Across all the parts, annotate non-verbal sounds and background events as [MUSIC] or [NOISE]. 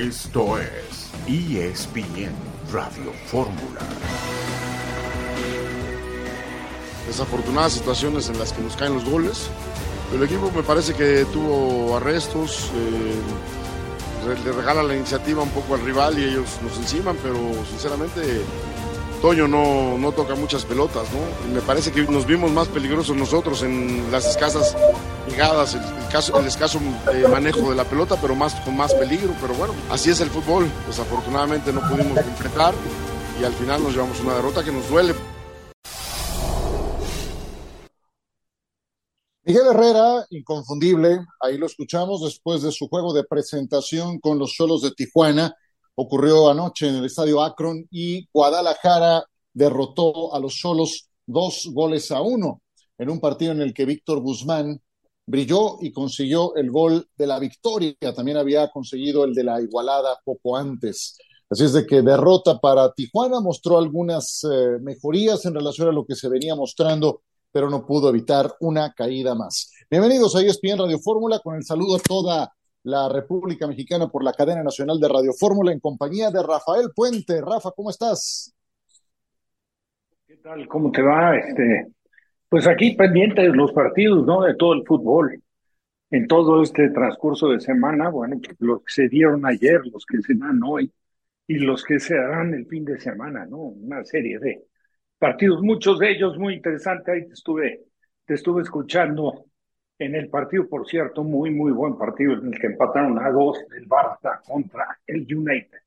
Esto es ESPN Radio Fórmula. Desafortunadas situaciones en las que nos caen los goles. El equipo me parece que tuvo arrestos, eh, le regala la iniciativa un poco al rival y ellos nos enciman, pero sinceramente Toño no, no toca muchas pelotas, ¿no? me parece que nos vimos más peligrosos nosotros en las escasas llegadas, el, el escaso eh, manejo de la pelota, pero más con más peligro. Pero bueno, así es el fútbol. Desafortunadamente no pudimos completar y al final nos llevamos una derrota que nos duele. Miguel Herrera, inconfundible, ahí lo escuchamos después de su juego de presentación con los Cholos de Tijuana ocurrió anoche en el estadio Akron y Guadalajara derrotó a los Solos dos goles a uno en un partido en el que Víctor Guzmán brilló y consiguió el gol de la victoria. También había conseguido el de la igualada poco antes. Así es de que derrota para Tijuana mostró algunas eh, mejorías en relación a lo que se venía mostrando, pero no pudo evitar una caída más. Bienvenidos a ESPN Radio Fórmula con el saludo a toda la República Mexicana por la cadena nacional de Radio Fórmula en compañía de Rafael Puente. Rafa, ¿cómo estás? ¿Qué tal? ¿Cómo te va? Este, pues aquí pendiente de los partidos, ¿no? De todo el fútbol. En todo este transcurso de semana, bueno, pues los que se dieron ayer, los que se dan hoy y los que se darán el fin de semana, ¿no? Una serie de partidos, muchos de ellos muy interesantes. Ahí te estuve, te estuve escuchando en el partido, por cierto, muy, muy buen partido en el que empataron a dos el Barça contra el United.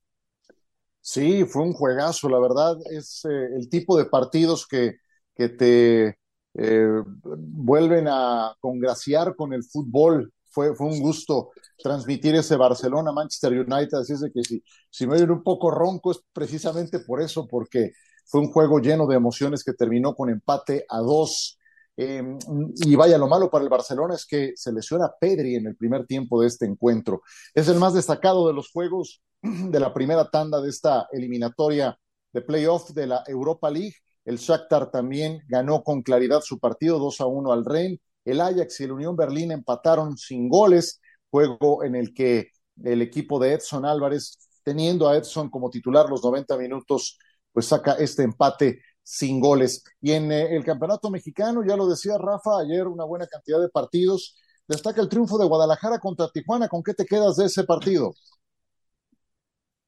Sí, fue un juegazo, la verdad, es eh, el tipo de partidos que, que te eh, vuelven a congraciar con el fútbol. Fue, un gusto transmitir ese Barcelona-Manchester United, así es que si, si me oyen un poco ronco es precisamente por eso, porque fue un juego lleno de emociones que terminó con empate a dos Em, y vaya, lo malo para el Barcelona es que se lesiona Pedri en el primer tiempo de este encuentro. Es el más destacado de los juegos de la primera tanda de esta eliminatoria de playoff de la Europa League. El Shakhtar también ganó con claridad su partido 2 a 1 al Rein. El Ajax y el Unión Berlín empataron sin goles, juego en el que el equipo de Edson Álvarez, teniendo a Edson como titular los 90 minutos, pues saca este empate sin goles. Y en eh, el campeonato mexicano, ya lo decía Rafa, ayer una buena cantidad de partidos. Destaca el triunfo de Guadalajara contra Tijuana. ¿Con qué te quedas de ese partido?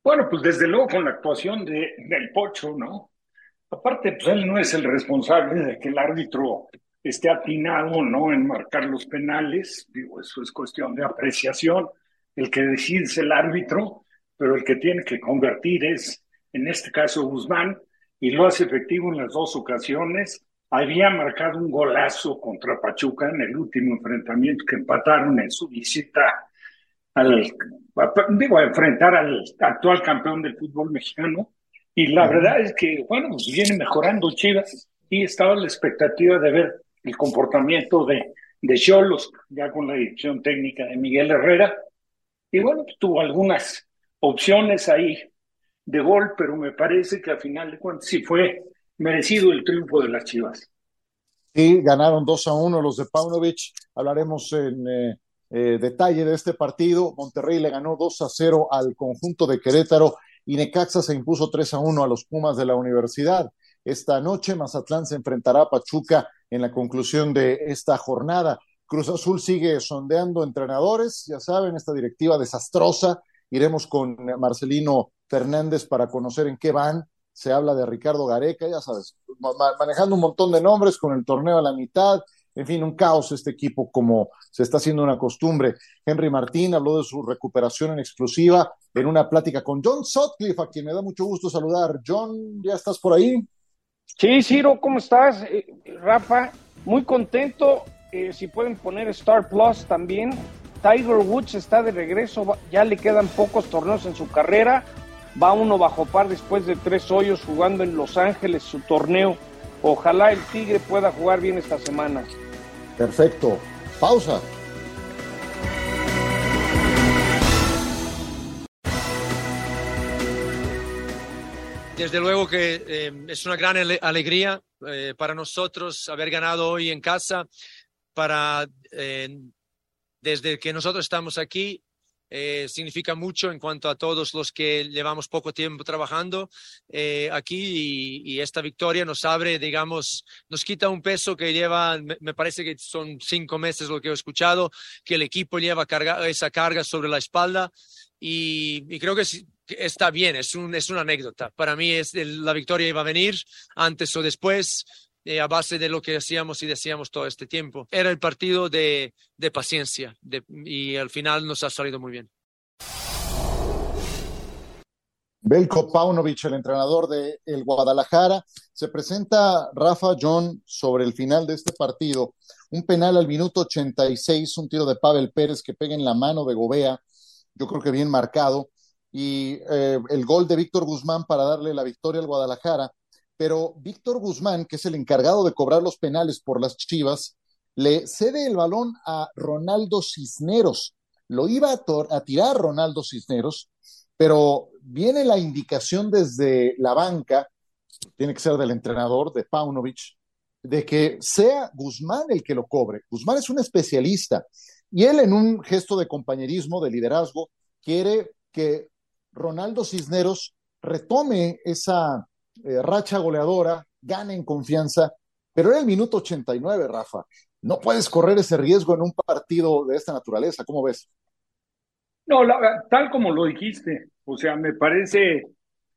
Bueno, pues desde luego con la actuación de, del Pocho, ¿no? Aparte, pues él no es el responsable de que el árbitro esté atinado no en marcar los penales. Digo, eso es cuestión de apreciación. El que decide es el árbitro, pero el que tiene que convertir es, en este caso, Guzmán y lo hace efectivo en las dos ocasiones. Había marcado un golazo contra Pachuca en el último enfrentamiento que empataron en su visita al, digo, a enfrentar al actual campeón del fútbol mexicano. Y la verdad es que, bueno, pues viene mejorando Chivas y estaba la expectativa de ver el comportamiento de, de Cholos, ya con la dirección técnica de Miguel Herrera. Y bueno, pues tuvo algunas opciones ahí de gol, pero me parece que al final de cuentas sí fue merecido el triunfo de las Chivas. Sí, ganaron 2 a 1 los de Paunovic. Hablaremos en eh, eh, detalle de este partido. Monterrey le ganó 2 a 0 al conjunto de Querétaro y Necaxa se impuso 3 a 1 a los Pumas de la Universidad. Esta noche Mazatlán se enfrentará a Pachuca en la conclusión de esta jornada. Cruz Azul sigue sondeando entrenadores, ya saben, esta directiva desastrosa. Iremos con Marcelino Fernández para conocer en qué van. Se habla de Ricardo Gareca, ya sabes, manejando un montón de nombres con el torneo a la mitad. En fin, un caos este equipo como se está haciendo una costumbre. Henry Martín habló de su recuperación en exclusiva en una plática con John Sutcliffe, a quien me da mucho gusto saludar. John, ¿ya estás por ahí? Sí, Ciro, ¿cómo estás? Eh, Rafa, muy contento. Eh, si pueden poner Star Plus también. Tiger Woods está de regreso, ya le quedan pocos torneos en su carrera va uno bajo par después de tres hoyos jugando en Los Ángeles su torneo. Ojalá el Tigre pueda jugar bien esta semana. Perfecto. Pausa. Desde luego que eh, es una gran alegría eh, para nosotros haber ganado hoy en casa. Para eh, desde que nosotros estamos aquí eh, significa mucho en cuanto a todos los que llevamos poco tiempo trabajando eh, aquí y, esta victoria nos abre, digamos, nos quita un peso que lleva, me, parece que son cinco meses lo que he escuchado, que el equipo lleva carga, esa carga sobre la espalda y, creo que, está bien, es, un, es una anécdota. Para mí es la victoria iba a venir antes o después. Eh, a base de lo que hacíamos y decíamos todo este tiempo. Era el partido de, de paciencia y al final nos ha salido muy bien. Belko Paunovic, el entrenador de el Guadalajara, se presenta Rafa John sobre el final de este partido. Un penal al minuto 86, un tiro de Pavel Pérez que pega en la mano de Gobea, yo creo que bien marcado, y eh, el gol de Víctor Guzmán para darle la victoria al Guadalajara pero Víctor Guzmán, que es el encargado de cobrar los penales por las Chivas, le cede el balón a Ronaldo Cisneros. Lo iba a, tirar Ronaldo Cisneros, pero viene la indicación desde la banca, tiene que ser del entrenador, de Paunovic, de que sea Guzmán el que lo cobre. Guzmán es un especialista y él en un gesto de compañerismo, de liderazgo, quiere que Ronaldo Cisneros retome esa eh, racha goleadora, gana en confianza, pero era el minuto 89, Rafa. No puedes correr ese riesgo en un partido de esta naturaleza, ¿cómo ves? No, tal como lo dijiste, o sea, me parece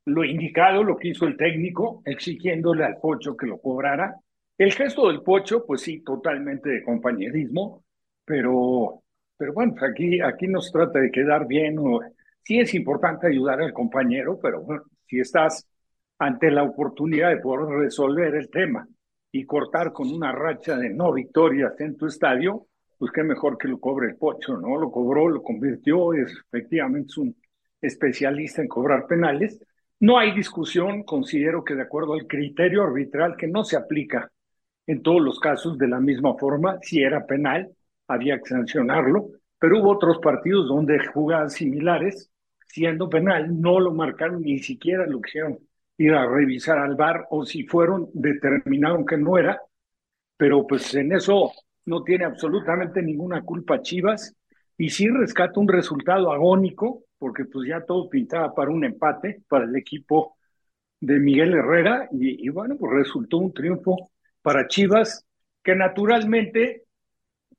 lo indicado, lo que hizo el técnico, exigiéndole al Pocho que lo cobrara. El gesto del Pocho, pues sí, totalmente de compañerismo, pero, pero bueno, aquí, aquí nos trata de quedar bien. Sí es importante ayudar al compañero, pero bueno, si estás ante la oportunidad de poder resolver el tema y cortar con una racha de no victorias en tu estadio, pues qué mejor que lo cobre el Pocho, ¿no? Lo cobró, lo convirtió, es efectivamente un especialista en cobrar penales. No hay discusión, considero que de acuerdo al criterio arbitral que no se aplica en todos los casos de la misma forma, si era penal, había que sancionarlo, pero hubo otros partidos donde jugadas similares, siendo penal, no lo marcaron, ni siquiera lo hicieron ir a revisar al bar o si fueron, determinaron que no era, pero pues en eso no tiene absolutamente ninguna culpa Chivas y sí rescata un resultado agónico porque pues ya todo pintaba para un empate para el equipo de Miguel Herrera y, bueno, pues resultó un triunfo para Chivas que naturalmente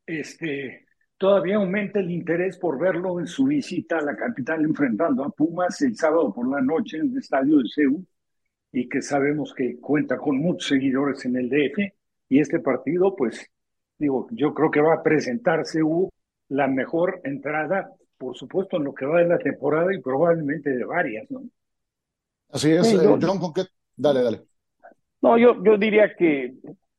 este, todavía aumenta el interés por verlo en su visita a la capital enfrentando a Pumas el sábado por la noche en el estadio de Seúl y que sabemos que cuenta con muchos seguidores en el DF. Y este partido, pues, digo, yo creo que va a presentarse la mejor entrada, por supuesto, en lo que va de la temporada y probablemente de varias, ¿no? Así es, eh, John, ¿con qué? Dale, dale. No, yo, yo diría que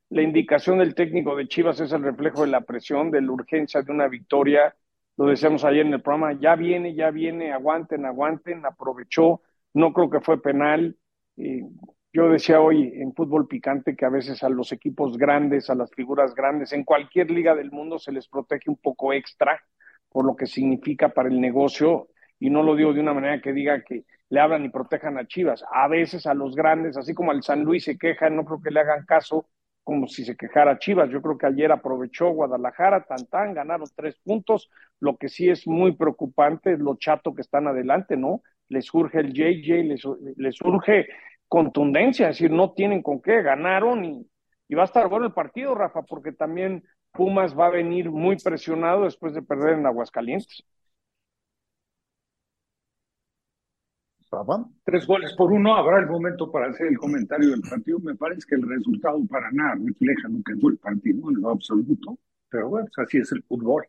la indicación del técnico de Chivas es el reflejo de la presión, de la urgencia de una victoria. Lo decíamos ayer en el programa, ya viene, ya viene, aguanten, aguanten, aprovechó, no creo que fue penal, yo decía hoy en fútbol picante que a veces a los equipos grandes, a las figuras grandes, en cualquier liga del mundo se les protege un poco extra por lo que significa para el negocio, y no lo digo de una manera que diga que le hablan y protejan a Chivas. A veces a los grandes, así como al San Luis se quejan, no creo que le hagan caso como si se quejara Chivas. Yo creo que ayer aprovechó Guadalajara, tan tan, ganaron tres puntos. Lo que sí es muy preocupante es lo chato que están adelante, ¿no? Les surge el JJ, les, les surge contundencia, es decir, no tienen con qué, ganaron y, va a estar bueno el partido, Rafa, porque también Pumas va a venir muy presionado después de perder en Aguascalientes. Tres goles por uno, habrá el momento para hacer el comentario del partido. Me parece que el resultado para nada refleja lo que fue el partido en lo absoluto, pero bueno, pues así es el fútbol.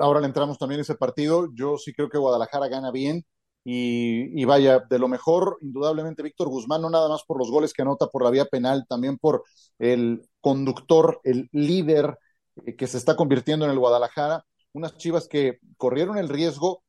Ahora le entramos también a ese partido. Yo sí creo que Guadalajara gana bien. Y, vaya, de lo mejor, indudablemente, Víctor Guzmán, no nada más por los goles que anota por la vía penal, también por el conductor, el líder eh, que se está convirtiendo en el Guadalajara. Unas chivas que corrieron el riesgo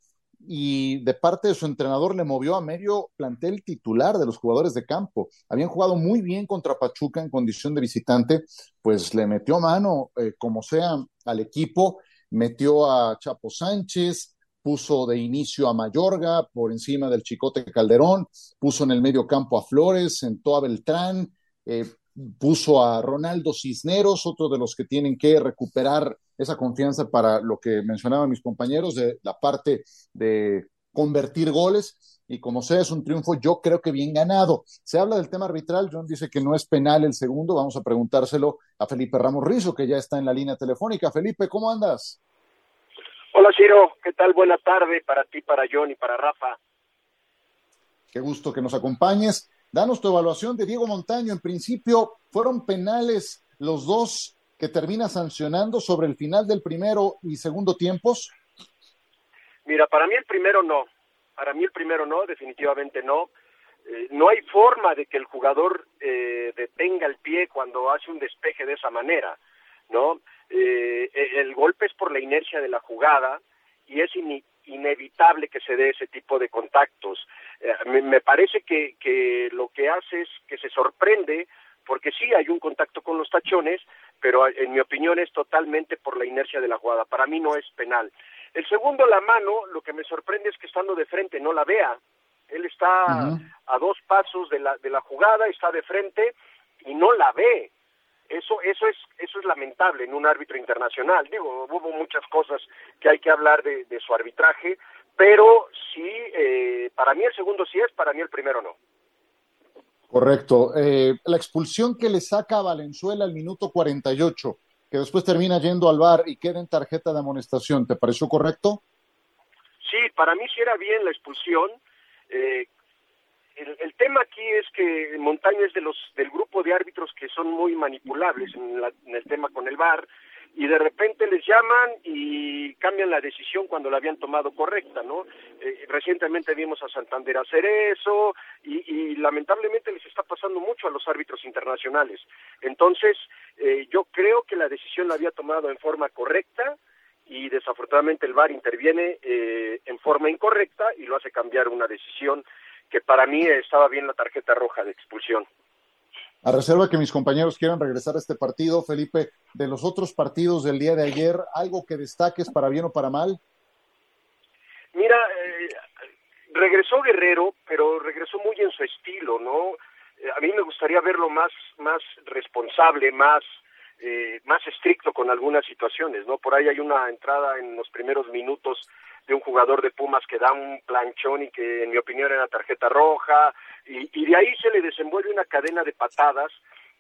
y de parte de su entrenador le movió a medio plantel titular de los jugadores de campo. Habían jugado muy bien contra Pachuca en condición de visitante, pues le metió mano, eh, como sea, al equipo, metió a Chapo Sánchez, puso de inicio a Mayorga por encima del Chicote Calderón, puso en el medio campo a Flores, sentó a Beltrán, eh, puso a Ronaldo Cisneros, otro de los que tienen que recuperar esa confianza para lo que mencionaban mis compañeros de la parte de convertir goles y como sea, es un triunfo yo creo que bien ganado. Se habla del tema arbitral, John dice que no es penal el segundo, vamos a preguntárselo a Felipe Ramos Rizo, que ya está en la línea telefónica. Felipe, ¿cómo andas? Hola Ciro, ¿qué tal? Buena tarde para ti, para John y para Rafa. Qué gusto que nos acompañes. Danos tu evaluación de Diego Montaño. En principio, ¿fueron penales los dos que termina sancionando sobre el final del primero y segundo tiempos? Mira, para mí el primero no. Para mí el primero no, definitivamente no. Eh, no hay forma de que el jugador eh, detenga el pie cuando hace un despeje de esa manera, ¿no? Eh, el golpe es por la inercia de la jugada y es inevitable que se dé ese tipo de contactos. Me, me, parece que, que lo que hace es que se sorprende porque sí hay un contacto con los tachones, pero en mi opinión es totalmente por la inercia de la jugada. Para mí no es penal. El segundo, la mano, lo que me sorprende es que estando de frente no la vea. Él está a dos pasos de la, de la jugada, está de frente y no la ve. Eso, eso es, eso es lamentable en un árbitro internacional. Digo, hubo muchas cosas que hay que hablar de, su arbitraje, pero sí, eh, para mí el segundo sí es, para mí el primero no. Correcto. Eh, la expulsión que le saca a Valenzuela al minuto 48 que después termina yendo al bar y queda en tarjeta de amonestación. ¿Te pareció correcto? Sí, para mí sí era bien la expulsión. Eh, el, tema aquí es que Montaño es de los del grupo de árbitros que son muy manipulables en, en el tema con el bar y de repente les llaman y cambian la decisión cuando la habían tomado correcta, ¿no? Eh, recientemente vimos a Santander hacer eso y, lamentablemente les está pasando mucho a los árbitros internacionales. Entonces, eh, yo creo que la decisión la había tomado en forma correcta y desafortunadamente el VAR interviene eh, en forma incorrecta y lo hace cambiar una decisión que para mí estaba bien la tarjeta roja de expulsión. A reserva que mis compañeros quieran regresar a este partido, Felipe, de los otros partidos del día de ayer, ¿algo que destaques para bien o para mal? Mira, eh, regresó Guerrero, pero regresó muy en su estilo, ¿no? Eh, a mí me gustaría verlo más, más responsable, más, eh, más estricto con algunas situaciones, ¿no? Por ahí hay una entrada en los primeros minutos de un jugador de Pumas que da un planchón y que en mi opinión era tarjeta roja y, y de ahí se le desenvuelve una cadena de patadas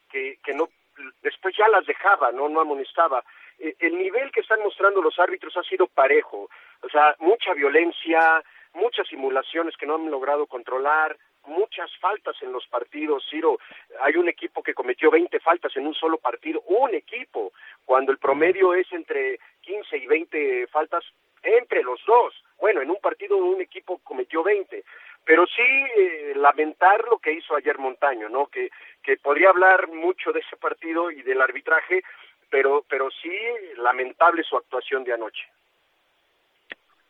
que, que no después ya las dejaba, no no amonestaba. E, el nivel que están mostrando los árbitros ha sido parejo, o sea, mucha violencia, muchas simulaciones que no han logrado controlar, muchas faltas en los partidos, Ciro. Hay un equipo que cometió 20 faltas en un solo partido, un equipo, cuando el promedio es entre 15 y 20 faltas entre los dos. Bueno, en un partido un equipo cometió 20, pero sí eh, lamentar lo que hizo ayer Montaño, ¿no? Que, que podría hablar mucho de ese partido y del arbitraje, pero, pero sí lamentable su actuación de anoche.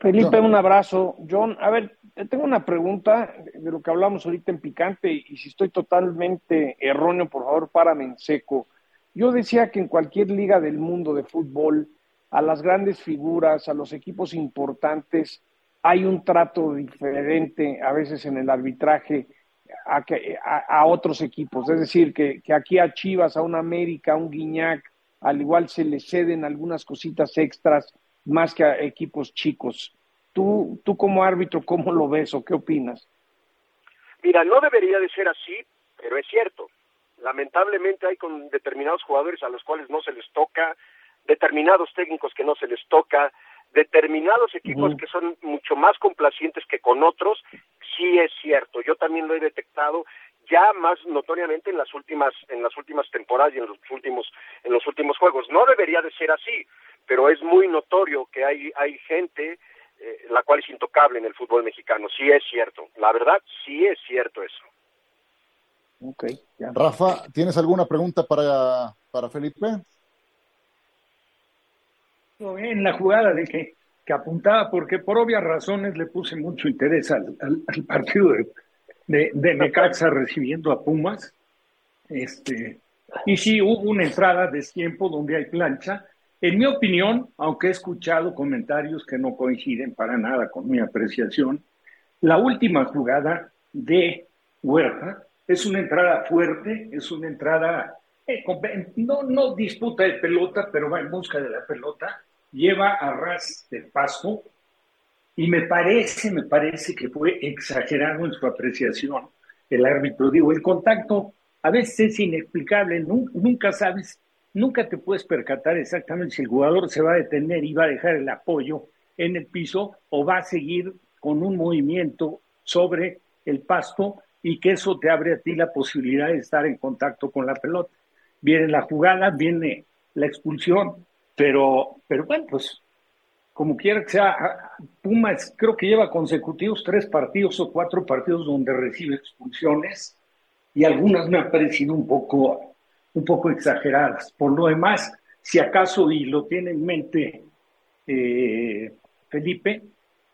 Felipe, un abrazo. John, a ver, tengo una pregunta de lo que hablamos ahorita en Picante y si estoy totalmente erróneo, por favor, párame en seco. Yo decía que en cualquier liga del mundo de fútbol, a las grandes figuras, a los equipos importantes, hay un trato diferente a veces en el arbitraje a, a, otros equipos. Es decir, que, aquí a Chivas, a un América, a un Guiñac, al igual se le ceden algunas cositas extras más que a equipos chicos. Tú, tú como árbitro, ¿cómo lo ves o qué opinas? Mira, no debería de ser así, pero es cierto. Lamentablemente hay con determinados jugadores a los cuales no se les toca determinados técnicos que no se les toca, determinados equipos que son mucho más complacientes que con otros, sí es cierto, yo también lo he detectado ya más notoriamente en las últimas en las últimas temporadas y en los últimos en los últimos juegos. No debería de ser así, pero es muy notorio que hay hay gente eh, la cual es intocable en el fútbol mexicano. Sí es cierto, la verdad sí es cierto eso. Okay, Rafa, ¿tienes alguna pregunta para, para Felipe? En la jugada de que, que apuntaba, porque por obvias razones le puse mucho interés al, al, partido de, de, Necaxa recibiendo a Pumas. Este, y sí, hubo una entrada de tiempo donde hay plancha. En mi opinión, aunque he escuchado comentarios que no coinciden para nada con mi apreciación, la última jugada de Huerta es una entrada fuerte, es una entrada no, no disputa de pelota, pero va en busca de la pelota, lleva a ras del pasto y me parece, me parece que fue exagerado en su apreciación el árbitro. Digo, el contacto a veces es inexplicable, nunca, sabes, nunca te puedes percatar exactamente si el jugador se va a detener y va a dejar el apoyo en el piso o va a seguir con un movimiento sobre el pasto y que eso te abre a ti la posibilidad de estar en contacto con la pelota. Viene la jugada, viene la expulsión, pero, pero bueno, pues como quiera que sea, Pumas creo que lleva consecutivos tres partidos o cuatro partidos donde recibe expulsiones y algunas me han parecido un poco, un poco exageradas. Por lo demás, si acaso, y lo tiene en mente eh, Felipe,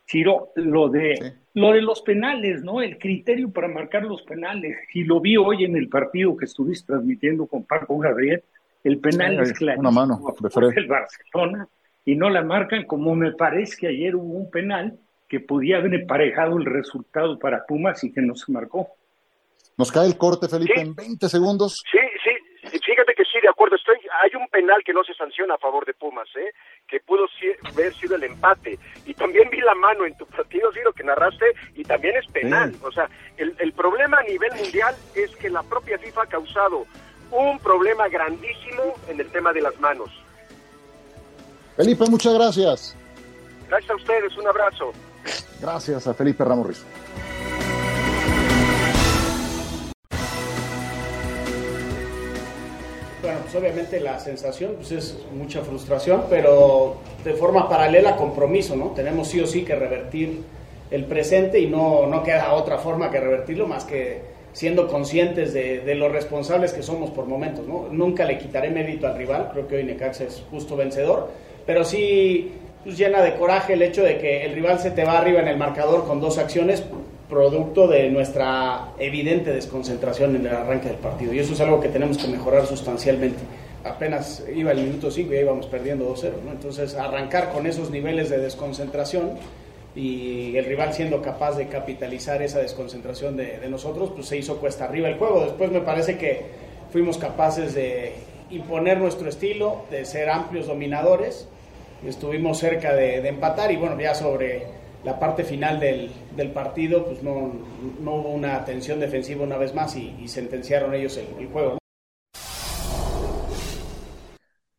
Ciro, lo de, lo de los penales, ¿no? El criterio para marcar los penales. Y lo vi hoy en el partido que estuviste transmitiendo con Paco Gabriel, el penal es clarísimo. Una mano, el Barcelona y no la marcan, como me parece que ayer hubo un penal que podía haber emparejado el resultado para Pumas y que no se marcó. Nos cae el corte, Felipe, en 20 segundos. Sí, sí, fíjate que sí, de acuerdo estoy. Hay un penal que no se sanciona a favor de Pumas, ¿eh? que pudo haber sido el empate. Y también vi la mano en tu partido, Ciro, que narraste, y también es penal. O sea, el, el problema a nivel mundial es que la propia FIFA ha causado un problema grandísimo en el tema de las manos. Felipe, muchas gracias. Gracias a ustedes, un abrazo. Gracias a Felipe Ramos Rizo. Bueno, pues obviamente la sensación pues es mucha frustración, pero de forma paralela compromiso, ¿no? Tenemos sí o sí que revertir el presente y no, no queda otra forma que revertirlo más que siendo conscientes de, de lo responsables que somos por momentos, ¿no? Nunca le quitaré mérito al rival, creo que hoy Necaxa es justo vencedor, pero sí pues, llena de coraje el hecho de que el rival se te va arriba en el marcador con dos acciones, producto de nuestra evidente desconcentración en el arranque del partido. Y eso es algo que tenemos que mejorar sustancialmente. Apenas iba el minuto 5 y ya íbamos perdiendo 2-0. ¿no? Entonces, arrancar con esos niveles de desconcentración y el rival siendo capaz de capitalizar esa desconcentración de, nosotros, pues se hizo cuesta arriba el juego. Después me parece que fuimos capaces de imponer nuestro estilo, de ser amplios dominadores estuvimos cerca de, empatar y bueno, ya sobre la parte final del, del partido, pues no, no, hubo una tensión defensiva una vez más y, sentenciaron ellos el, juego.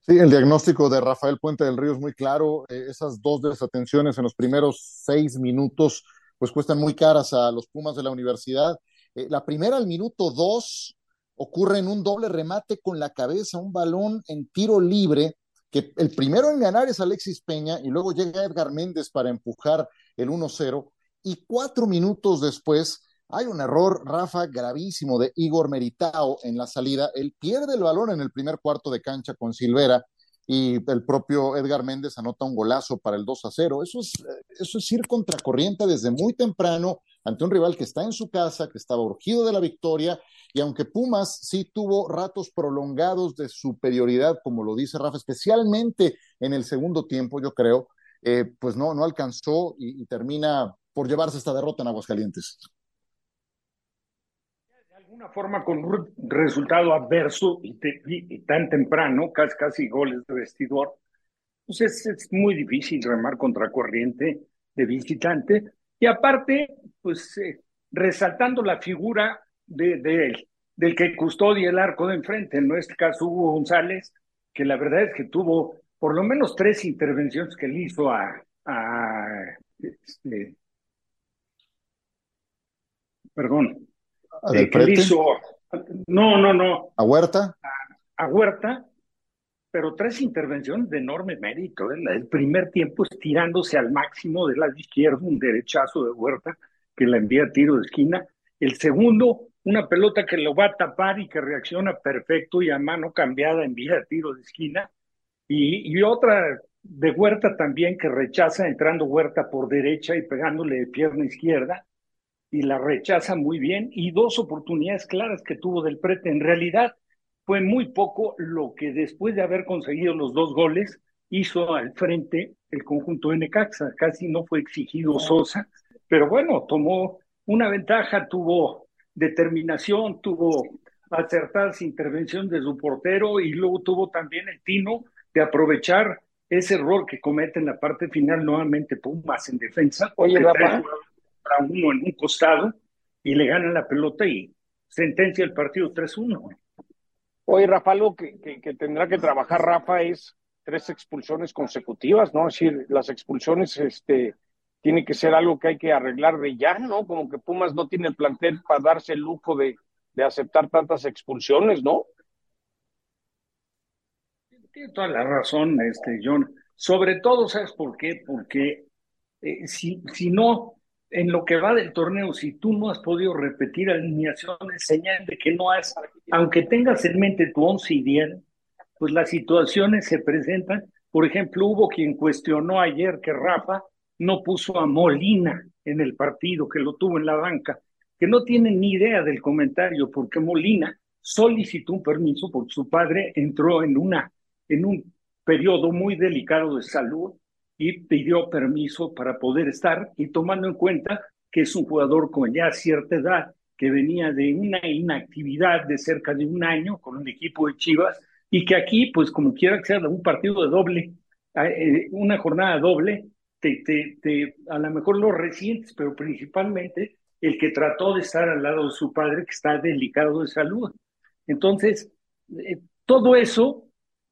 Sí, el diagnóstico de Rafael Puente del Río es muy claro. Eh, esas dos desatenciones en los primeros seis minutos, pues cuestan muy caras a los Pumas de la universidad. Eh, la primera al minuto dos ocurre en un doble remate con la cabeza, un balón en tiro libre que el primero en ganar es Alexis Peña y luego llega Edgar Méndez para empujar el 1-0 y cuatro minutos después hay un error, Rafa, gravísimo de Igor Meritao en la salida. Él pierde el balón en el primer cuarto de cancha con Silvera y el propio Edgar Méndez anota un golazo para el 2 a 0. Eso es, eso es ir contracorriente desde muy temprano ante un rival que está en su casa, que estaba urgido de la victoria, y aunque Pumas sí tuvo ratos prolongados de superioridad, como lo dice Rafa, especialmente en el segundo tiempo, yo creo, eh, pues no, no alcanzó y, termina por llevarse esta derrota en Aguascalientes alguna forma con un resultado adverso y, tan temprano, casi, casi goles de vestidor, pues es, muy difícil remar contra corriente de visitante. Y aparte, pues eh, resaltando la figura de, de, del que custodia el arco de enfrente, en nuestro caso Hugo González, que la verdad es que tuvo por lo menos tres intervenciones que le hizo a, a este, perdón, no, no, no. ¿A Huerta? A, Huerta, pero tres intervenciones de enorme mérito. ¿eh? El primer tiempo estirándose al máximo de la izquierda, un derechazo de Huerta que la envía a tiro de esquina. El segundo, una pelota que lo va a tapar y que reacciona perfecto y a mano cambiada envía a tiro de esquina. Y, y otra de Huerta también que rechaza entrando Huerta por derecha y pegándole de pierna izquierda y la rechaza muy bien y dos oportunidades claras que tuvo del prete. En realidad fue muy poco lo que después de haber conseguido los dos goles hizo al frente el conjunto de Necaxa. Casi no fue exigido Sosa, pero bueno, tomó una ventaja, tuvo determinación, tuvo acertadas intervenciones de su portero y luego tuvo también el tino de aprovechar ese error que comete en la parte final nuevamente Pumas en defensa. Oye. Para uno en un costado y le ganan la pelota y sentencia el partido 3-1. Oye, Rafa, algo que, que, tendrá que trabajar Rafa es tres expulsiones consecutivas, ¿no? Es decir, las expulsiones este, tiene que ser algo que hay que arreglar de ya, ¿no? Como que Pumas no tiene el plantel para darse el lujo de, de aceptar tantas expulsiones, ¿no? Tiene toda la razón, este, John. Sobre todo, ¿sabes por qué? Porque eh, si, si no, en lo que va del torneo, si tú no has podido repetir alineaciones, señal de que no has, aunque tengas en mente tu once ideal, pues las situaciones se presentan. Por ejemplo, hubo quien cuestionó ayer que Rafa no puso a Molina en el partido, que lo tuvo en la banca, que no tienen ni idea del comentario, porque Molina solicitó un permiso porque su padre entró en, una, en un periodo muy delicado de salud y pidió permiso para poder estar y tomando en cuenta que es un jugador con ya cierta edad, que venía de una inactividad de cerca de un año con un equipo de Chivas y que aquí, pues como quiera que sea un partido de doble, eh, una jornada doble, te, a lo mejor lo recientes, pero principalmente el que trató de estar al lado de su padre que está delicado de salud. Entonces, eh, todo eso,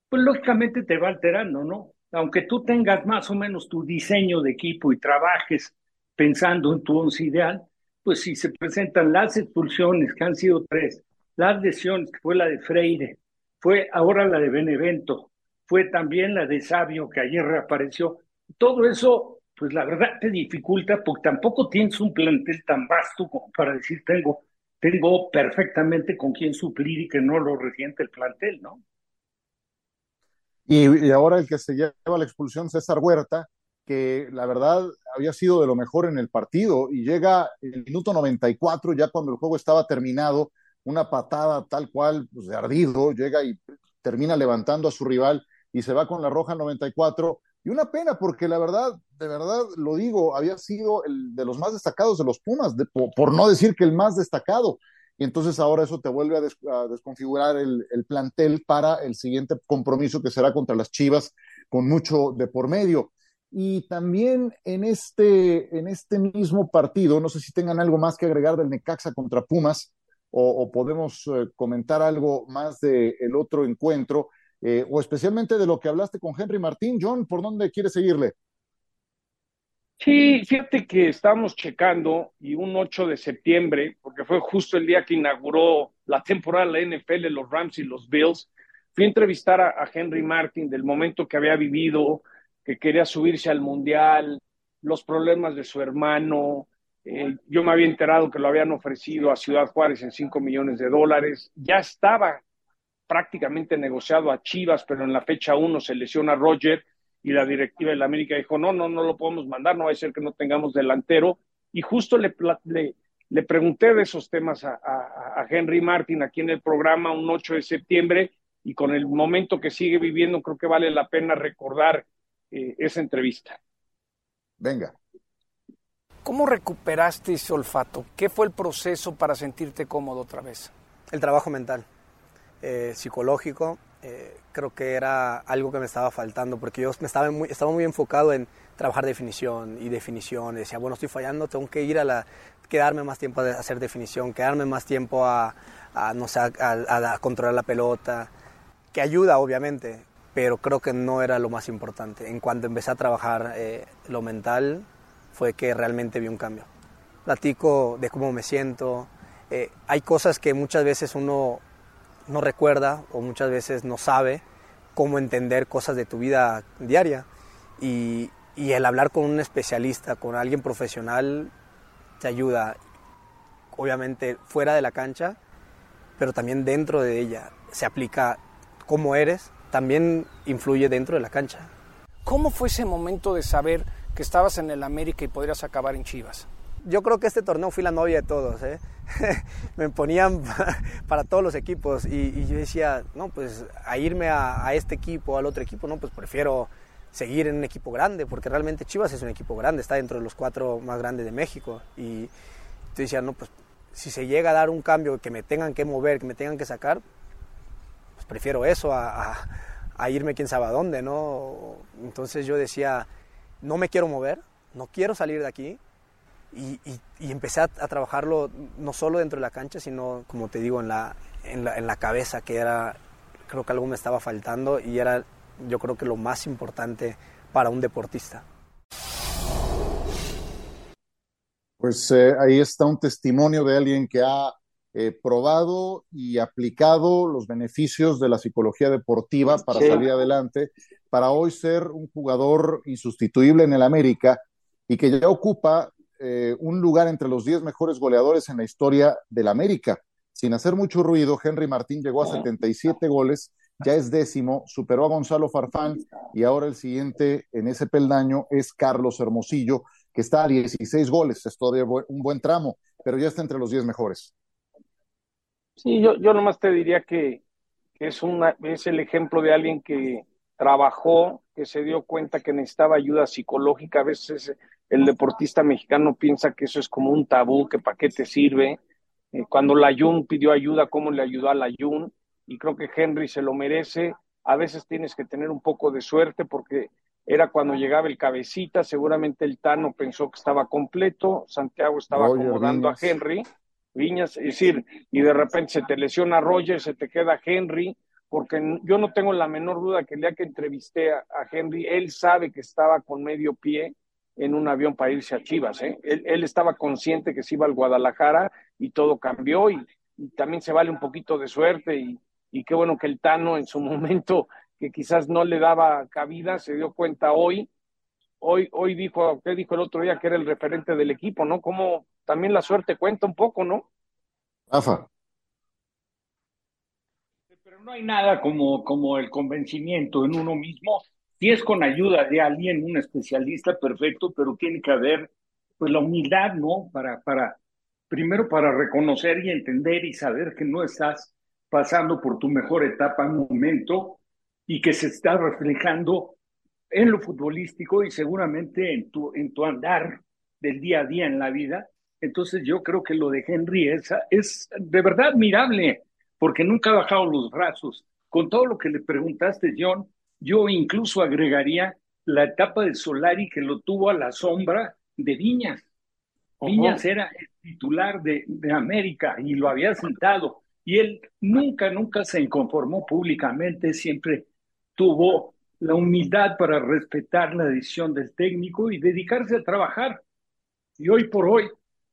pues lógicamente te va alterando, ¿no? Aunque tú tengas más o menos tu diseño de equipo y trabajes pensando en tu once ideal, pues si se presentan las expulsiones, que han sido tres, las lesiones, que fue la de Freire, fue ahora la de Benevento, fue también la de Sabio, que ayer reapareció, todo eso, pues la verdad te dificulta porque tampoco tienes un plantel tan vasto como para decir tengo, tengo perfectamente con quién suplir y que no lo resiente el plantel, ¿no? Y, ahora el que se lleva la expulsión, César Huerta, que la verdad había sido de lo mejor en el partido y llega el minuto 94, ya cuando el juego estaba terminado, una patada tal cual, pues de ardido, llega y termina levantando a su rival y se va con la roja 94 y una pena, porque la verdad, de verdad lo digo, había sido el de los más destacados de los Pumas, por, no decir que el más destacado. Y entonces ahora eso te vuelve a, desconfigurar el, plantel para el siguiente compromiso que será contra las Chivas, con mucho de por medio. Y también en este, en este mismo partido, no sé si tengan algo más que agregar del Necaxa contra Pumas, o, podemos eh, comentar algo más del el otro encuentro. Eh, o especialmente de lo que hablaste con Henry Martín. John, ¿por dónde quieres seguirle? Sí, fíjate que estábamos checando y un 8 de septiembre, porque fue justo el día que inauguró la temporada de la NFL, los Rams y los Bills, fui a entrevistar a, Henry Martin del momento que había vivido, que quería subirse al Mundial, los problemas de su hermano. Eh, yo me había enterado que lo habían ofrecido a Ciudad Juárez en 5 millones de dólares. Ya estaba prácticamente negociado a Chivas, pero en la fecha 1 se lesiona Roger y la directiva de la América dijo, no, no, no lo podemos mandar, no va a ser que no tengamos delantero. Y justo le, le, le pregunté de esos temas a, a, Henry Martin aquí en el programa un 8 de septiembre y con el momento que sigue viviendo creo que vale la pena recordar eh, esa entrevista. Venga. ¿Cómo recuperaste ese olfato? ¿Qué fue el proceso para sentirte cómodo otra vez? El trabajo mental eh, psicológico, eh, creo que era algo que me estaba faltando, porque yo me estaba muy, estaba muy enfocado en trabajar definición y definición. Decía, bueno, estoy fallando, tengo que ir a la, quedarme más tiempo a hacer definición, quedarme más tiempo a, no sé, a, controlar la pelota, que ayuda obviamente, pero creo que no era lo más importante. En cuanto empecé a trabajar eh, lo mental, fue que realmente vi un cambio. Platico de cómo me siento. hay cosas que muchas veces uno no recuerda o muchas veces no sabe cómo entender cosas de tu vida diaria. Y, el hablar con un especialista, con alguien profesional, te ayuda, obviamente, fuera de la cancha, pero también dentro de ella. Se aplica cómo eres, también influye dentro de la cancha. ¿Cómo fue ese momento de saber que estabas en el América y podrías acabar en Chivas? Yo creo que este torneo fui la novia de todos. ¿eh? [LAUGHS] me ponían [LAUGHS] para todos los equipos y, yo decía, no, pues a irme a, este equipo, al otro equipo, no, pues prefiero seguir en un equipo grande, porque realmente Chivas es un equipo grande, está dentro de los cuatro más grandes de México. Y yo decía, no, pues si se llega a dar un cambio que me tengan que mover, que me tengan que sacar, pues prefiero eso a, irme quién sabe a dónde, ¿no? Entonces yo decía, no me quiero mover, no quiero salir de aquí. Y, empecé a, trabajarlo no solo dentro de la cancha, sino, como te digo, en la, en la, en la cabeza, que era, creo que algo me estaba faltando y era, yo creo que lo más importante para un deportista. Pues eh, ahí está un testimonio de alguien que ha eh, probado y aplicado los beneficios de la psicología deportiva para salir adelante, para hoy ser un jugador insustituible en el América y que ya ocupa eh, un lugar entre los 10 mejores goleadores en la historia del América. Sin hacer mucho ruido, Henry Martín llegó a 77 goles, ya es décimo, superó a Gonzalo Farfán y ahora el siguiente en ese peldaño es Carlos Hermosillo, que está a 16 goles, es todavía un buen tramo, pero ya está entre los 10 mejores. Sí, yo, yo nomás te diría que, es, una, es el ejemplo de alguien que trabajó, que se dio cuenta que necesitaba ayuda psicológica. A veces el deportista mexicano piensa que eso es como un tabú, que para qué te sirve. Eh, cuando la Jun pidió ayuda, ¿cómo le ayudó a la Jun? Y creo que Henry se lo merece. A veces tienes que tener un poco de suerte porque era cuando llegaba el cabecita, seguramente el Tano pensó que estaba completo, Santiago estaba acomodando a Henry, Viñas, es decir, y de repente se te lesiona Roger, se te queda Henry, porque yo no tengo la menor duda que el día que entrevisté a, Henry, él sabe que estaba con medio pie en un avión para irse a Chivas, ¿eh? él, estaba consciente que se iba al Guadalajara y todo cambió y, también se vale un poquito de suerte y, y qué bueno que el Tano en su [LAUGHS] momento que quizás no le daba cabida, se dio cuenta hoy. Hoy, hoy dijo, ¿qué dijo el otro día que era el referente del equipo, no? Como también la suerte cuenta un poco, ¿no? Rafa. Pero no hay nada como, como el convencimiento en uno mismo. Si es con ayuda de alguien, un especialista, perfecto, pero tiene que haber pues la humildad, ¿no? Para, para, primero para reconocer y entender y saber que no estás pasando por tu mejor etapa en un momento y que se está reflejando en lo futbolístico y seguramente en tu, en tu andar del día a día en la vida. Entonces yo creo que lo de Henry es, es de verdad admirable, porque nunca ha bajado los brazos. Con todo lo que le preguntaste, John, yo incluso agregaría la etapa de Solari que lo tuvo a la sombra de Viñas. Viñas era el titular de, de América y lo había sentado. Y él nunca, nunca se inconformó públicamente, siempre tuvo la humildad para respetar la decisión del técnico y dedicarse a trabajar. Y hoy por hoy,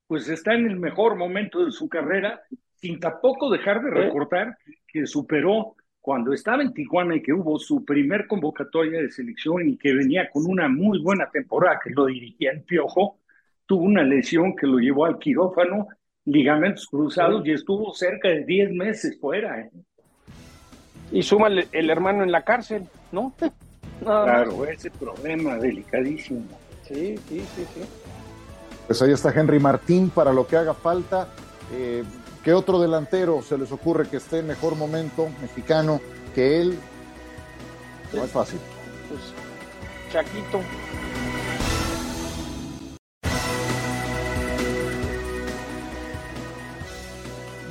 pues está en el mejor momento de su carrera, sin tampoco dejar de recordar que superó cuando estaba en Tijuana y que hubo su primer convocatoria de selección y que venía con una muy buena temporada que lo dirigía el Piojo, tuvo una lesión que lo llevó al quirófano, ligamentos cruzados y estuvo cerca de 10 meses fuera. ¿eh? y suma el, hermano en la cárcel, ¿no? [LAUGHS] claro, ese problema delicadísimo. Sí, sí, sí, sí. Pues ahí está Henry Martín para lo que haga falta. Eh, ¿Qué otro delantero se les ocurre que esté en mejor momento mexicano que él? No es fácil. Pues Chaquito.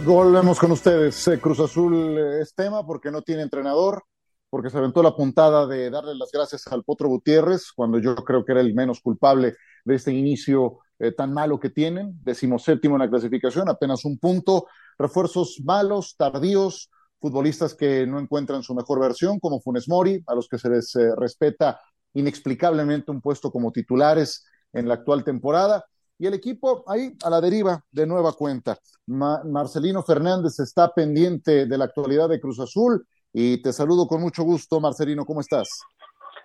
Volvemos con ustedes. Eh, Cruz Azul eh, es tema porque no tiene entrenador, porque se aventó la puntada de darle las gracias al Potro Gutiérrez, cuando yo creo que era el menos culpable de este inicio eh, tan malo que tienen. Decimoséptimo en la clasificación, apenas un punto. Refuerzos malos, tardíos, futbolistas que no encuentran su mejor versión, como Funes Mori, a los que se les respeta inexplicablemente un puesto como titulares en la actual temporada y el equipo ahí a la deriva de nueva cuenta. Marcelino Fernández está pendiente de la actualidad de Cruz Azul y te saludo con mucho gusto, Marcelino, ¿cómo estás?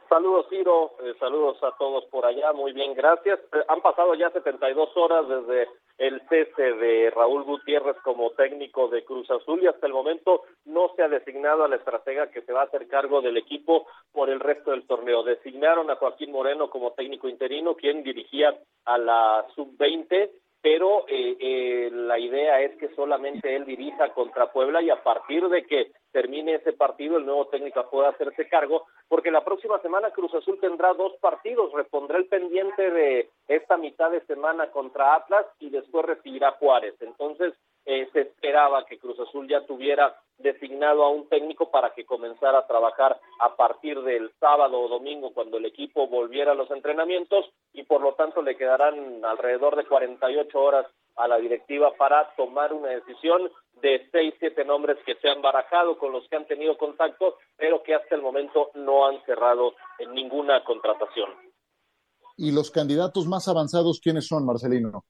Saludos, Ciro. Eh, saludos a todos por allá. Muy bien, gracias. Eh, han pasado ya 72 horas desde el cese de Raúl Gutiérrez como técnico de Cruz Azul y hasta el momento no se ha designado a la estratega que se va a hacer cargo del equipo por el resto del torneo. Designaron a Joaquín Moreno como técnico interino, quien dirigía a la sub-20 pero eh, eh, la idea es que solamente él dirija contra Puebla y a partir de que termine ese partido el nuevo técnico pueda hacerse cargo, porque la próxima semana Cruz Azul tendrá dos partidos, repondrá el pendiente de esta mitad de semana contra Atlas y después recibirá Juárez. Entonces, eh, se esperaba que Cruz Azul ya tuviera designado a un técnico para que comenzara a trabajar a partir del sábado o domingo cuando el equipo volviera a los entrenamientos y por lo tanto le quedarán alrededor de 48 horas a la directiva para tomar una decisión de seis, siete nombres que se han barajado, con los que han tenido contacto, pero que hasta el momento no han cerrado en ninguna contratación. ¿Y los candidatos más avanzados quiénes son, Marcelino?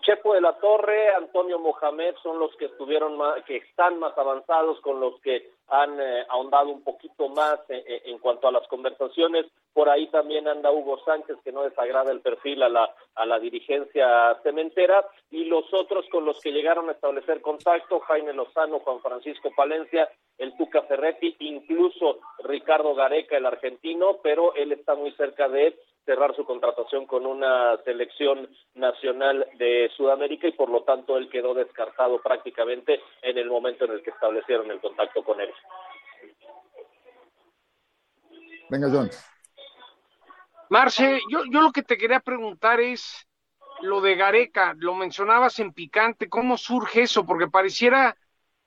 Chepo de la Torre, Antonio Mohamed son los que estuvieron más, que están más avanzados, con los que han eh, ahondado un poquito más eh, eh, en cuanto a las conversaciones. Por ahí también anda Hugo Sánchez, que no desagrada el perfil a la, a la dirigencia cementera, y los otros con los que llegaron a establecer contacto, Jaime Lozano, Juan Francisco Palencia, el Tuca Ferretti, incluso Ricardo Gareca, el argentino, pero él está muy cerca de cerrar su contratación con una selección nacional de Sudamérica y por lo tanto él quedó descartado prácticamente en el momento en el que establecieron el contacto con él. Venga, John. Marce, yo, yo lo que te quería preguntar es lo de Gareca, lo mencionabas en picante, ¿cómo surge eso? Porque pareciera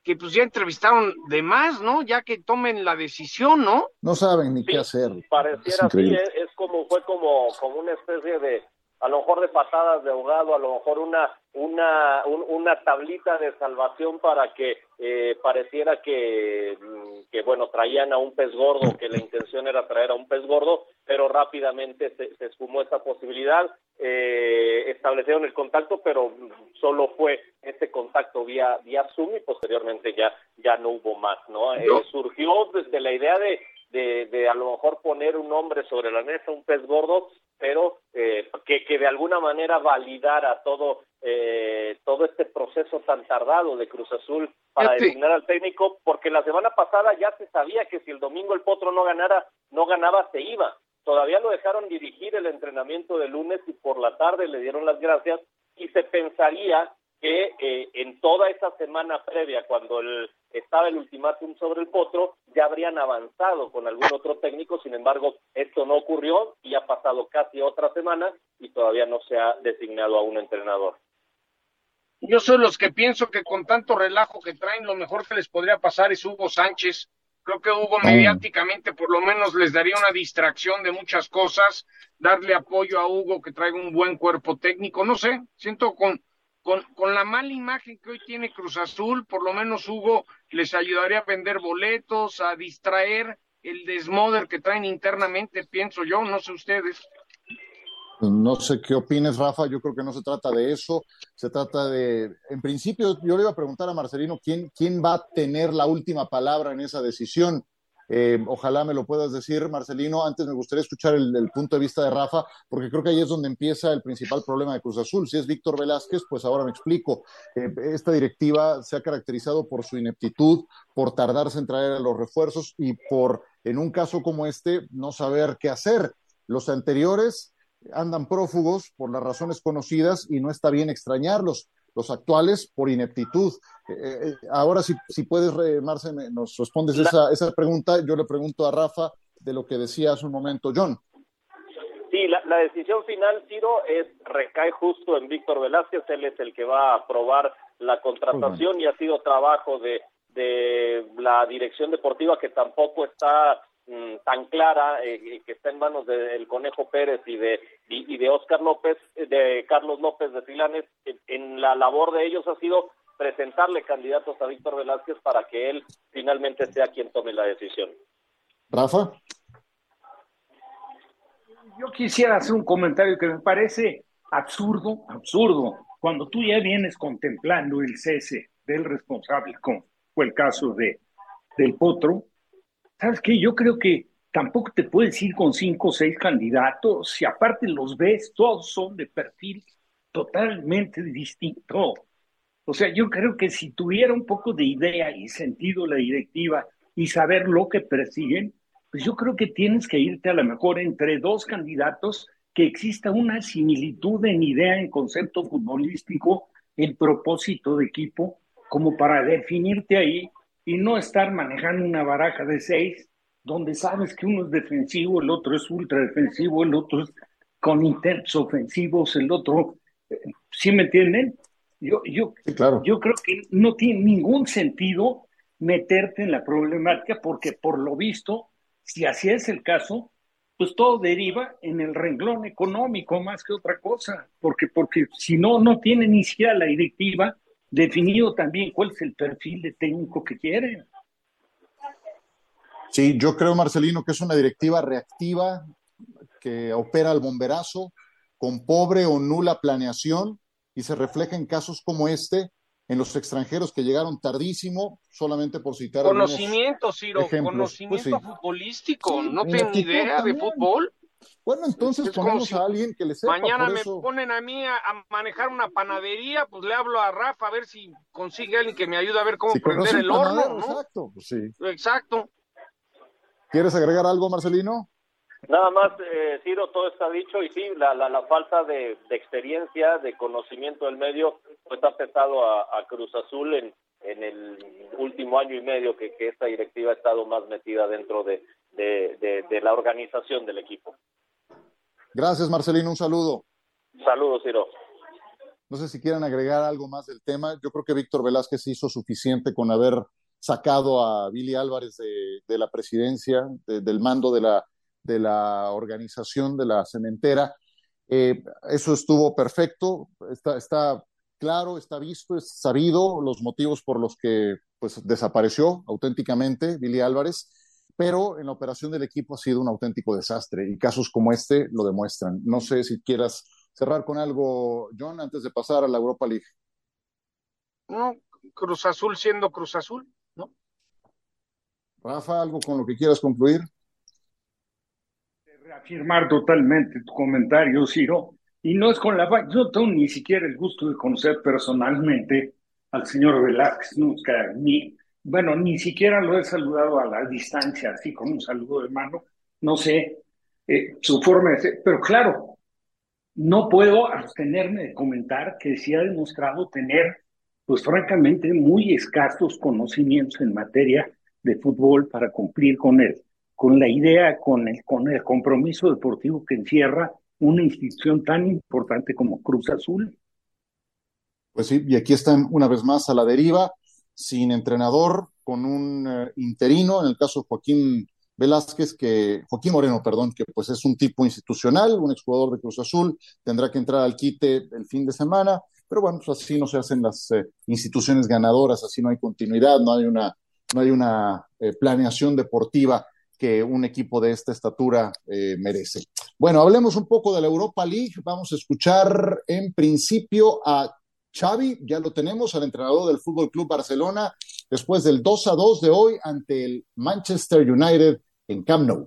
que pues ya entrevistaron de más, ¿no? Ya que tomen la decisión, ¿no? No saben ni qué hacer. Pareciera así, es, como, fue como, como una especie de, a lo mejor de patadas de ahogado, a lo mejor una, una, una tablita de salvación para que eh, pareciera que, mm, que, bueno, traían a un pez gordo, que la intención era traer a un pez gordo, pero rápidamente se, se esfumó esa posibilidad, eh, establecieron el contacto, pero solo fue ese contacto vía, vía Zoom y posteriormente ya, ya no hubo más, ¿no? Eh, surgió desde la idea de, de, de, a lo mejor poner un nombre sobre la mesa, un pez gordo, pero eh, que, que de alguna manera validara todo eh, todo este proceso tan tardado de Cruz Azul para designar al técnico, porque la semana pasada ya se sabía que si el domingo el Potro no ganara, no ganaba, se iba. Todavía lo dejaron dirigir el entrenamiento de lunes y por la tarde le dieron las gracias y se pensaría que eh, en toda esa semana previa, cuando el, estaba el ultimátum sobre el Potro, ya habrían avanzado con algún otro técnico, sin embargo, esto no ocurrió y ha pasado casi otra semana y todavía no se ha designado a un entrenador. Yo soy los que pienso que con tanto relajo que traen, lo mejor que les podría pasar es Hugo Sánchez. Creo que Hugo mediáticamente por lo menos les daría una distracción de muchas cosas, darle apoyo a Hugo que traiga un buen cuerpo técnico, no sé, siento con, con, con la mala imagen que hoy tiene Cruz Azul, por lo menos Hugo les ayudaría a vender boletos, a distraer el desmoder que traen internamente, pienso yo, no sé ustedes. No sé qué opines, Rafa. Yo creo que no se trata de eso. Se trata de, en principio, yo le iba a preguntar a Marcelino quién, quién va a tener la última palabra en esa decisión. Eh, ojalá me lo puedas decir, Marcelino. Antes me gustaría escuchar el, punto de vista de Rafa, porque creo que ahí es donde empieza el principal problema de Cruz Azul. Si es Víctor Velázquez, pues ahora me explico. Eh, esta directiva se ha caracterizado por su ineptitud, por tardarse en traer a los refuerzos y por, en un caso como este, no saber qué hacer. Los anteriores andan prófugos por las razones conocidas y no está bien extrañarlos. Los actuales por ineptitud. Eh, eh, ahora, si, si puedes, Marce, nos respondes esa, esa pregunta. Yo le pregunto a Rafa de lo que decía hace un momento John. Sí, la, la, decisión final, Ciro, es recae justo en Víctor Velázquez. Él es el que va a aprobar la contratación y ha sido trabajo de, de la dirección deportiva que tampoco está Mm, tan clara eh, que está en manos del Conejo Pérez y de y, de Oscar López, eh, de Carlos López de Filanes, en, la labor de ellos ha sido presentarle candidatos a Víctor Velázquez para que él finalmente sea quien tome la decisión. Rafa. Yo quisiera hacer un comentario que me parece absurdo, absurdo, cuando tú ya vienes contemplando el cese del responsable, como fue el caso de del Potro, ¿Sabes qué? Yo creo que tampoco te puedes ir con cinco o seis candidatos, si aparte los ves, todos son de perfil totalmente distinto. O sea, yo creo que si tuviera un poco de idea y sentido la directiva y saber lo que persiguen, pues yo creo que tienes que irte a lo mejor entre dos candidatos que exista una similitud en idea, en concepto futbolístico, en propósito de equipo, como para definirte ahí y no estar manejando una baraja de seis donde sabes que uno es defensivo, el otro es ultra defensivo, el otro es con intentos ofensivos, el otro, eh, ¿sí me entienden? Yo, yo, yo creo que no tiene ningún sentido meterte en la problemática porque por lo visto, si así es el caso, pues todo deriva en el renglón económico más que otra cosa, porque, porque si no, no tiene ni siquiera la directiva definido también cuál es el perfil de técnico que quieren. Sí, yo creo, Marcelino, que es una directiva reactiva que opera al bomberazo, con pobre o nula planeación, y se refleja en casos como este, en los extranjeros que llegaron tardísimo, solamente por citar Conocimiento, Ciro, pues conocimiento futbolístico, no tengo ni idea de fútbol. Bueno, entonces ponemos a alguien que le sepa. Mañana me ponen a mí a, manejar una panadería, pues le hablo a Rafa a ver si consigue alguien que me ayude a ver cómo prender el horno. Exacto, pues sí. Exacto. ¿Quieres agregar algo, Marcelino? Nada más, eh, Ciro, todo está dicho y sí, la, la, falta de, experiencia, de conocimiento del medio, pues ha pesado a, Cruz Azul en, en el último año y medio que, esta directiva ha estado más metida dentro de, de, la organización del equipo. Gracias, Marcelino, un saludo. Saludos, Ciro. No sé si quieren agregar algo más del tema. Yo creo que Víctor Velázquez hizo suficiente con haber sacado a Billy Álvarez de, la presidencia, del mando de la de la organización de la cementera. Eh, eso estuvo perfecto, está, está claro, está visto, es sabido los motivos por los que pues, desapareció auténticamente Billy Álvarez, pero en la operación del equipo ha sido un auténtico desastre y casos como este lo demuestran. No sé si quieras cerrar con algo, John, antes de pasar a la Europa League. No, Cruz Azul siendo Cruz Azul, ¿no? Rafa, algo con lo que quieras concluir afirmar totalmente tu comentario, Ciro, y no es con la... Yo no tengo ni siquiera el gusto de conocer personalmente al señor Velázquez, ni, bueno, ni siquiera lo he saludado a la distancia, así con un saludo de mano, no sé eh, su forma de ser, pero claro, no puedo abstenerme de comentar que sí ha demostrado tener, pues francamente, muy escasos conocimientos en materia de fútbol para cumplir con él con la idea, con el, con el compromiso deportivo que encierra una institución tan importante como Cruz Azul. Pues sí, y aquí están una vez más a la deriva, sin entrenador, con un eh, interino, en el caso de Joaquín Velázquez, que, Joaquín Moreno, perdón, que pues es un tipo institucional, un exjugador de Cruz Azul, tendrá que entrar al quite el fin de semana, pero bueno, pues así no se hacen las eh, instituciones ganadoras, así no hay continuidad, no hay una, no hay una eh, planeación deportiva que un equipo de esta estatura merece. Bueno, hablemos un poco de la Europa League. Vamos a escuchar en principio a Xavi, ya lo tenemos, al entrenador del Fútbol Club Barcelona, después del 2 a 2 de hoy ante el Manchester United en Camp Nou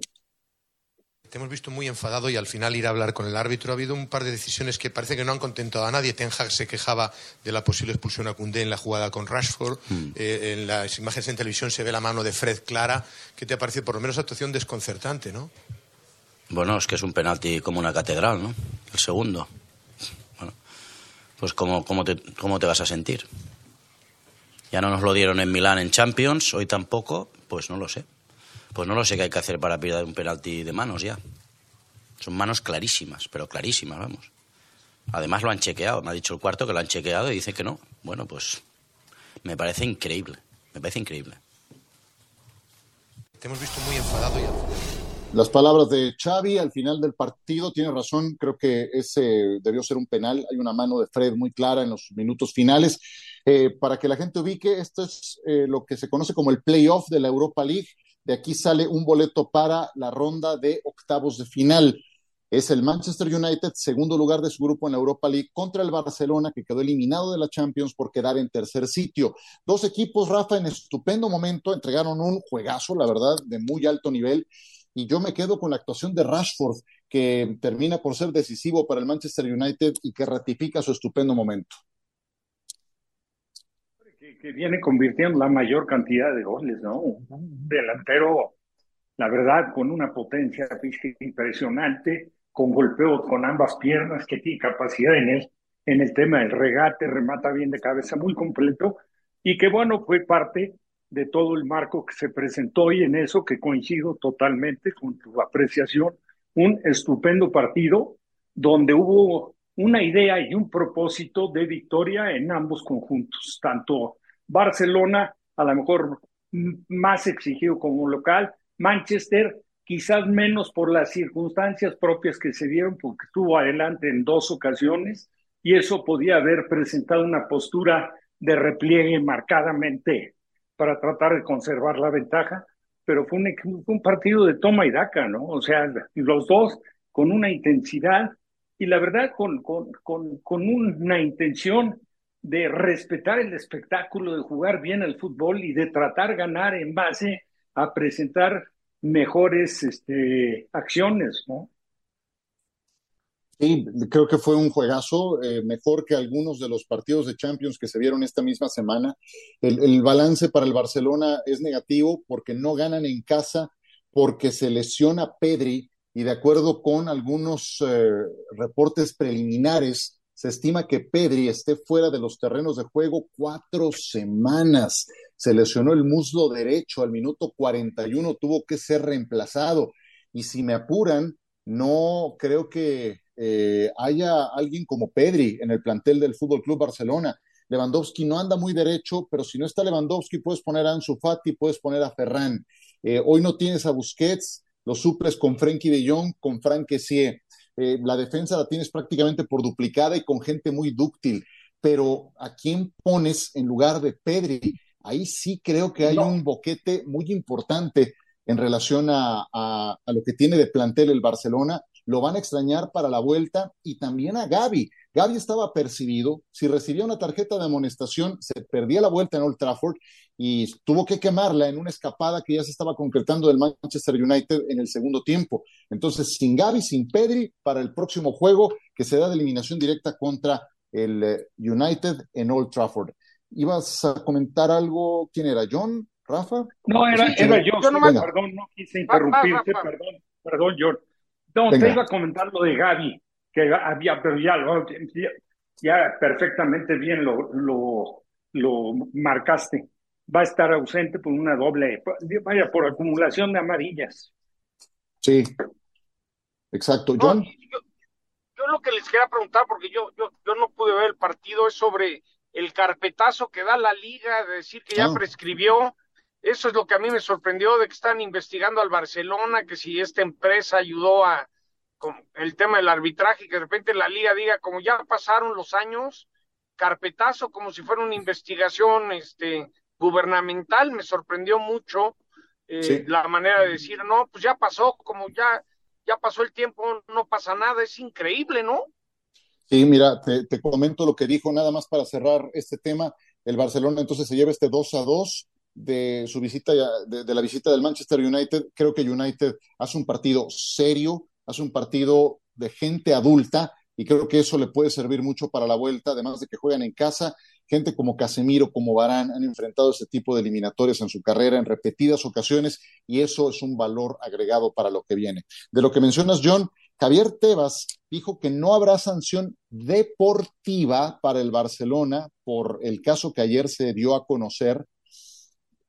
te hemos visto muy enfadado y al final ir a hablar con el árbitro. Ha habido un par de decisiones que parece que no han contentado a nadie. Ten Hag se quejaba de la posible expulsión a Cundé en la jugada con Rashford. Hmm. Eh, en las imágenes en televisión se ve la mano de Fred clara. ¿Qué te ha parecido? Por lo menos actuación desconcertante, ¿no? Bueno, es que es un penalti como una catedral, ¿no? El segundo. Pues ¿cómo, cómo, te, ¿cómo te vas a sentir? Ya no nos lo dieron en Milán en Champions, hoy tampoco, pues no lo sé. Pues no lo sé qué hay que hacer para perder un penalti de manos ya. Son manos clarísimas, pero clarísimas, vamos. Además lo han chequeado, me ha dicho el cuarto que lo han chequeado y dice que no. Bueno, pues me parece increíble, me parece increíble. Te hemos visto muy enfadado ya. Las palabras de Xavi al final del partido, tiene razón, creo que ese debió ser un penal. Hay una mano de Fred muy clara en los minutos finales. Eh, para que la gente ubique, esto es eh, lo que se conoce como el playoff de la Europa League. De aquí sale un boleto para la ronda de octavos de final. Es el Manchester United, segundo lugar de su grupo en la Europa League, contra el Barcelona, que quedó eliminado de la Champions por quedar en tercer sitio. Dos equipos, Rafa, en estupendo momento, entregaron un juegazo, la verdad, de muy alto nivel. Y yo me quedo con la actuación de Rashford, que termina por ser decisivo para el Manchester United y que ratifica su estupendo momento que viene convirtiendo la mayor cantidad de goles, ¿no? Un delantero, la verdad, con una potencia física impresionante, con golpeo con ambas piernas, que tiene capacidad en el, en el tema del regate, remata bien de cabeza, muy completo, y que bueno, fue parte de todo el marco que se presentó y en eso que coincido totalmente con tu apreciación, un estupendo partido donde hubo una idea y un propósito de victoria en ambos conjuntos, tanto Barcelona, a lo mejor más exigido como local, Manchester, quizás menos por las circunstancias propias que se dieron, porque estuvo adelante en dos ocasiones y eso podía haber presentado una postura de repliegue marcadamente para tratar de conservar la ventaja, pero fue un, un partido de toma y daca, ¿no? O sea, los dos con una intensidad y la verdad con, con, con, con una intención de respetar el espectáculo, de jugar bien al fútbol y de tratar ganar en base a presentar mejores este, acciones, ¿no? Sí, creo que fue un juegazo, eh, mejor que algunos de los partidos de Champions que se vieron esta misma semana. El, balance para el Barcelona es negativo porque no ganan en casa, porque se lesiona Pedri y de acuerdo con algunos eh, reportes preliminares, se estima que Pedri esté fuera de los terrenos de juego cuatro semanas. Se lesionó el muslo derecho al minuto 41, tuvo que ser reemplazado. Y si me apuran, no creo que eh, haya alguien como Pedri en el plantel del Fútbol Club Barcelona. Lewandowski no anda muy derecho, pero si no está Lewandowski, puedes poner a Ansu Fati, puedes poner a Ferran. Eh, hoy no tienes a Busquets, lo suples con Frenkie de Jong, con Frank Kessie. Eh, la defensa la tienes prácticamente por duplicada y con gente muy dúctil. Pero ¿a quién pones en lugar de Pedri? Ahí sí creo que hay un boquete muy importante en relación a, a, lo que tiene de plantel el Barcelona. Lo van a extrañar para la vuelta y también a Gaby. Gaby estaba percibido, si recibía una tarjeta de amonestación, se perdía la vuelta en Old Trafford y tuvo que quemarla en una escapada que ya se estaba concretando del Manchester United en el segundo tiempo. Entonces, sin Gaby, sin Pedri, para el próximo juego que se da de eliminación directa contra el eh, United en Old Trafford. ¿Ibas a comentar algo? ¿Quién era? ¿John? ¿Rafa? No, era, era yo. yo no me... Perdón, no quise interrumpirte, perdón, perdón, John. No, te iba a comentar lo de Gaby que había, pero ya, ya, perfectamente bien lo, lo, lo marcaste. Va a estar ausente por una doble, vaya, por acumulación de amarillas. Sí, exacto. John. yo, yo, lo que les quería preguntar, porque yo, yo, yo no pude ver el partido, es sobre el carpetazo que da la liga, de decir que ya ah. prescribió. Eso es lo que a mí me sorprendió de que están investigando al Barcelona, que si esta empresa ayudó a, el tema del arbitraje, que de repente la liga diga, como ya pasaron los años, carpetazo, como si fuera una investigación este, gubernamental, me sorprendió mucho eh, la manera de decir, no, pues ya pasó, como ya, ya pasó el tiempo, no pasa nada, es increíble, ¿no? Sí, mira, te, te comento lo que dijo nada más para cerrar este tema. El Barcelona entonces se lleva este 2 a 2 de su visita, de, de, la visita del Manchester United. Creo que United hace un partido serio, hace un partido de gente adulta y creo que eso le puede servir mucho para la vuelta, además de que juegan en casa. Gente como Casemiro, como Barán han enfrentado ese tipo de eliminatorias en su carrera en repetidas ocasiones y eso es un valor agregado para lo que viene. De lo que mencionas, John, Javier Tebas dijo que no habrá sanción deportiva para el Barcelona por el caso que ayer se dio a conocer.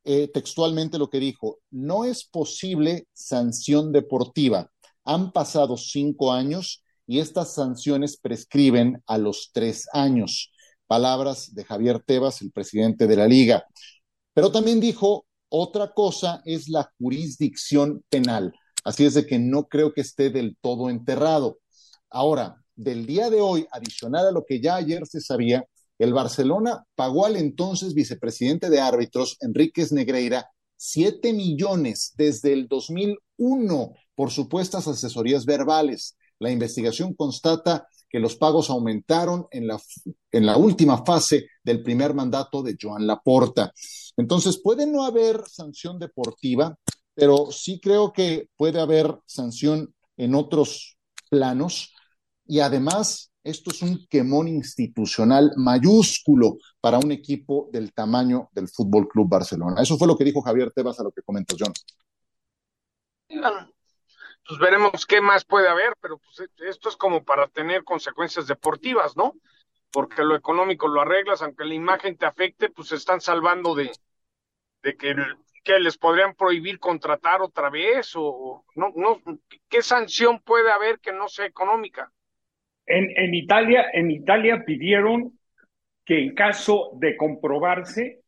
Eh, textualmente lo que dijo, no es posible sanción deportiva han pasado cinco años y estas sanciones prescriben a los tres años. Palabras de Javier Tebas, el presidente de la liga. Pero también dijo, otra cosa es la jurisdicción penal. Así es de que no creo que esté del todo enterrado. Ahora, del día de hoy, adicional a lo que ya ayer se sabía, el Barcelona pagó al entonces vicepresidente de árbitros, Enríquez Negreira, siete millones desde el 2001 por supuestas asesorías verbales. La investigación constata que los pagos aumentaron en la, en la última fase del primer mandato de Joan Laporta. Entonces, puede no haber sanción deportiva, pero sí creo que puede haber sanción en otros planos y además esto es un quemón institucional mayúsculo para un equipo del tamaño del Fútbol Club Barcelona. Eso fue lo que dijo Javier Tebas a lo que comentas, John pues veremos qué más puede haber, pero pues esto es como para tener consecuencias deportivas, ¿no? Porque lo económico lo arreglas, aunque la imagen te afecte, pues se están salvando de, que, que les podrían prohibir contratar otra vez o no, no, ¿qué sanción puede haber que no sea económica? En, en, Italia, en Italia pidieron que en caso de comprobarse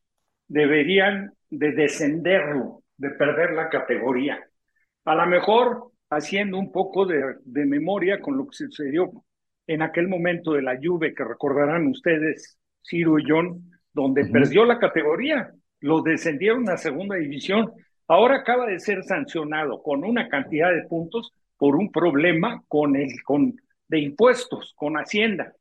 deberían de descenderlo, de perder la categoría. A lo mejor haciendo un poco de, de memoria con lo que sucedió en aquel momento de la Juve, que recordarán ustedes, Ciro y John, donde perdió la categoría, lo descendieron a segunda división. Ahora acaba de ser sancionado con una cantidad de puntos por un problema con el con de impuestos, con Hacienda.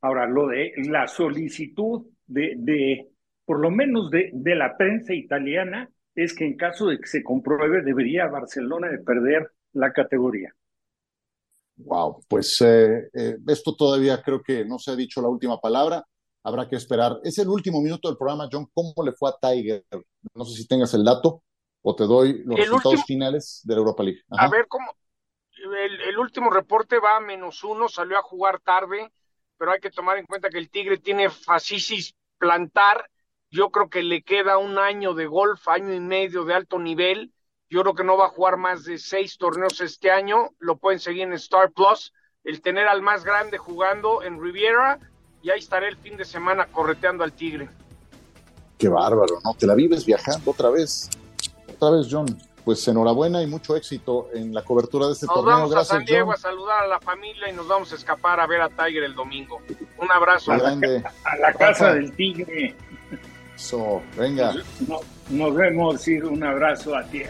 Ahora, lo de la solicitud de, de por lo menos de, de la prensa italiana, es que en caso de que se compruebe, debería Barcelona de perder la categoría. Wow, pues eh, eh, esto todavía creo que no se ha dicho la última palabra. Habrá que esperar. Es el último minuto del programa, John. ¿Cómo le fue a Tiger? No sé si tengas el dato o te doy los resultados finales de la Europa League. A ver, ¿cómo? El, el, último reporte va a menos uno, salió a jugar tarde, pero hay que tomar en cuenta que el Tigre tiene fascisis plantar. Yo creo que le queda un año de golf, año y medio de alto nivel yo creo que no va a jugar más de seis torneos este año. Lo pueden seguir en Star Plus. El tener al más grande jugando en Riviera y ahí estaré el fin de semana correteando al Tigre. Qué bárbaro, ¿no? Te la vives viajando otra vez. Otra vez, John. Pues enhorabuena y mucho éxito en la cobertura de este nos torneo. Vamos Gracias, a San Diego John. a saludar a la familia y nos vamos a escapar a ver a Tiger el domingo. Un abrazo. A la, a la casa del Tigre. So, venga. Nos, nos vemos, ir un abrazo a ti.